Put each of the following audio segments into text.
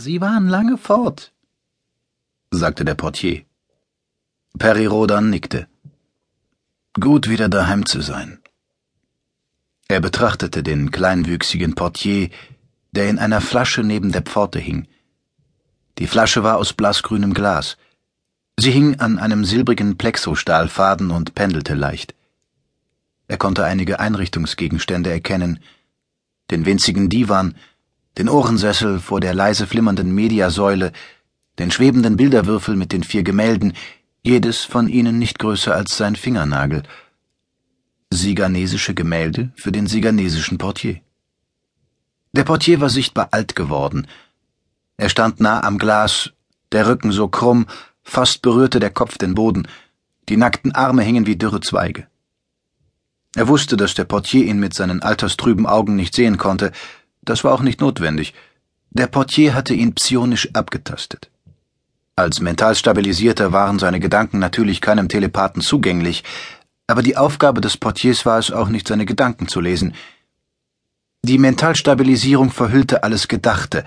Sie waren lange fort, sagte der Portier. Perry Rodan nickte. Gut wieder daheim zu sein. Er betrachtete den kleinwüchsigen Portier, der in einer Flasche neben der Pforte hing. Die Flasche war aus blassgrünem Glas. Sie hing an einem silbrigen Plexostahlfaden und pendelte leicht. Er konnte einige Einrichtungsgegenstände erkennen, den winzigen Divan, den Ohrensessel vor der leise flimmernden Mediasäule, den schwebenden Bilderwürfel mit den vier Gemälden, jedes von ihnen nicht größer als sein Fingernagel. Siganesische Gemälde für den siganesischen Portier. Der Portier war sichtbar alt geworden. Er stand nah am Glas, der Rücken so krumm, fast berührte der Kopf den Boden, die nackten Arme hingen wie dürre Zweige. Er wusste, dass der Portier ihn mit seinen alterstrüben Augen nicht sehen konnte, das war auch nicht notwendig. Der Portier hatte ihn psionisch abgetastet. Als mental stabilisierter waren seine Gedanken natürlich keinem Telepathen zugänglich, aber die Aufgabe des Portiers war es auch nicht, seine Gedanken zu lesen. Die Mentalstabilisierung verhüllte alles Gedachte.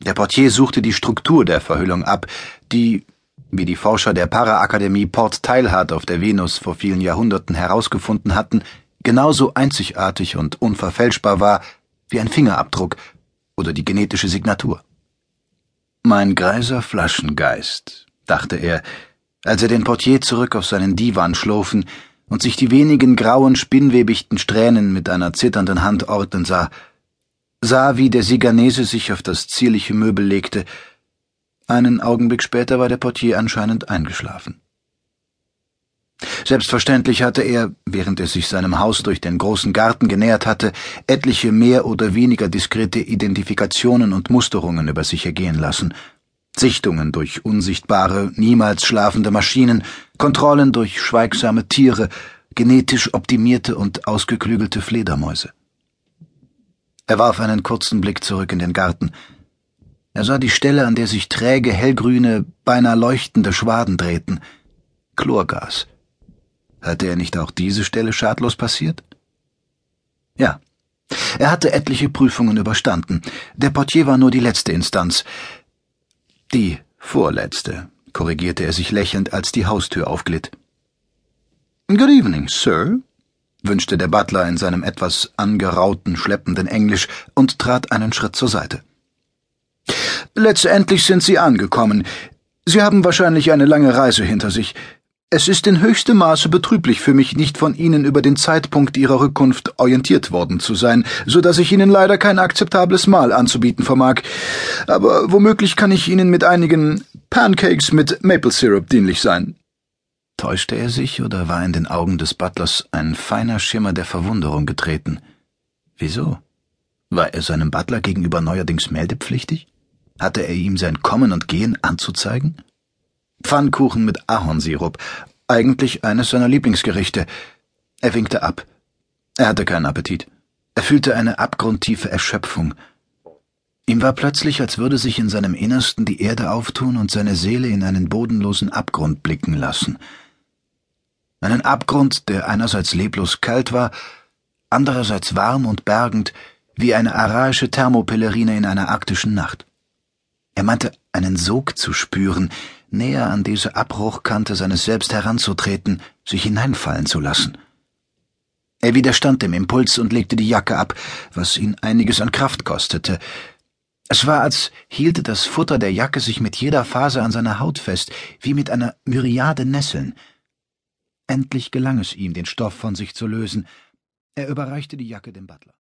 Der Portier suchte die Struktur der Verhüllung ab, die, wie die Forscher der Para-Akademie Port Teilhard auf der Venus vor vielen Jahrhunderten herausgefunden hatten, genauso einzigartig und unverfälschbar war wie ein Fingerabdruck oder die genetische Signatur. Mein greiser Flaschengeist, dachte er, als er den Portier zurück auf seinen Divan schlofen und sich die wenigen grauen, spinnwebichten Strähnen mit einer zitternden Hand ordnen sah, sah, wie der Siganese sich auf das zierliche Möbel legte. Einen Augenblick später war der Portier anscheinend eingeschlafen. Selbstverständlich hatte er, während er sich seinem Haus durch den großen Garten genähert hatte, etliche mehr oder weniger diskrete Identifikationen und Musterungen über sich ergehen lassen. Sichtungen durch unsichtbare, niemals schlafende Maschinen, Kontrollen durch schweigsame Tiere, genetisch optimierte und ausgeklügelte Fledermäuse. Er warf einen kurzen Blick zurück in den Garten. Er sah die Stelle, an der sich träge, hellgrüne, beinahe leuchtende Schwaden drehten. Chlorgas. Hatte er nicht auch diese Stelle schadlos passiert? Ja. Er hatte etliche Prüfungen überstanden. Der Portier war nur die letzte Instanz. Die vorletzte, korrigierte er sich lächelnd, als die Haustür aufglitt. Good evening, Sir, wünschte der Butler in seinem etwas angerauten, schleppenden Englisch und trat einen Schritt zur Seite. Letztendlich sind Sie angekommen. Sie haben wahrscheinlich eine lange Reise hinter sich. Es ist in höchstem Maße betrüblich für mich, nicht von Ihnen über den Zeitpunkt Ihrer Rückkunft orientiert worden zu sein, so dass ich Ihnen leider kein akzeptables Mahl anzubieten vermag. Aber womöglich kann ich Ihnen mit einigen Pancakes mit Maple Syrup dienlich sein. Täuschte er sich oder war in den Augen des Butlers ein feiner Schimmer der Verwunderung getreten? Wieso? War er seinem Butler gegenüber neuerdings meldepflichtig? Hatte er ihm sein Kommen und Gehen anzuzeigen? Pfannkuchen mit Ahornsirup, eigentlich eines seiner Lieblingsgerichte. Er winkte ab. Er hatte keinen Appetit. Er fühlte eine abgrundtiefe Erschöpfung. Ihm war plötzlich, als würde sich in seinem Innersten die Erde auftun und seine Seele in einen bodenlosen Abgrund blicken lassen. Einen Abgrund, der einerseits leblos kalt war, andererseits warm und bergend, wie eine araische Thermopellerine in einer arktischen Nacht. Er meinte, einen Sog zu spüren, näher an diese Abbruchkante seines Selbst heranzutreten, sich hineinfallen zu lassen. Er widerstand dem Impuls und legte die Jacke ab, was ihn einiges an Kraft kostete. Es war, als hielte das Futter der Jacke sich mit jeder Faser an seiner Haut fest, wie mit einer Myriade Nesseln. Endlich gelang es ihm, den Stoff von sich zu lösen. Er überreichte die Jacke dem Butler.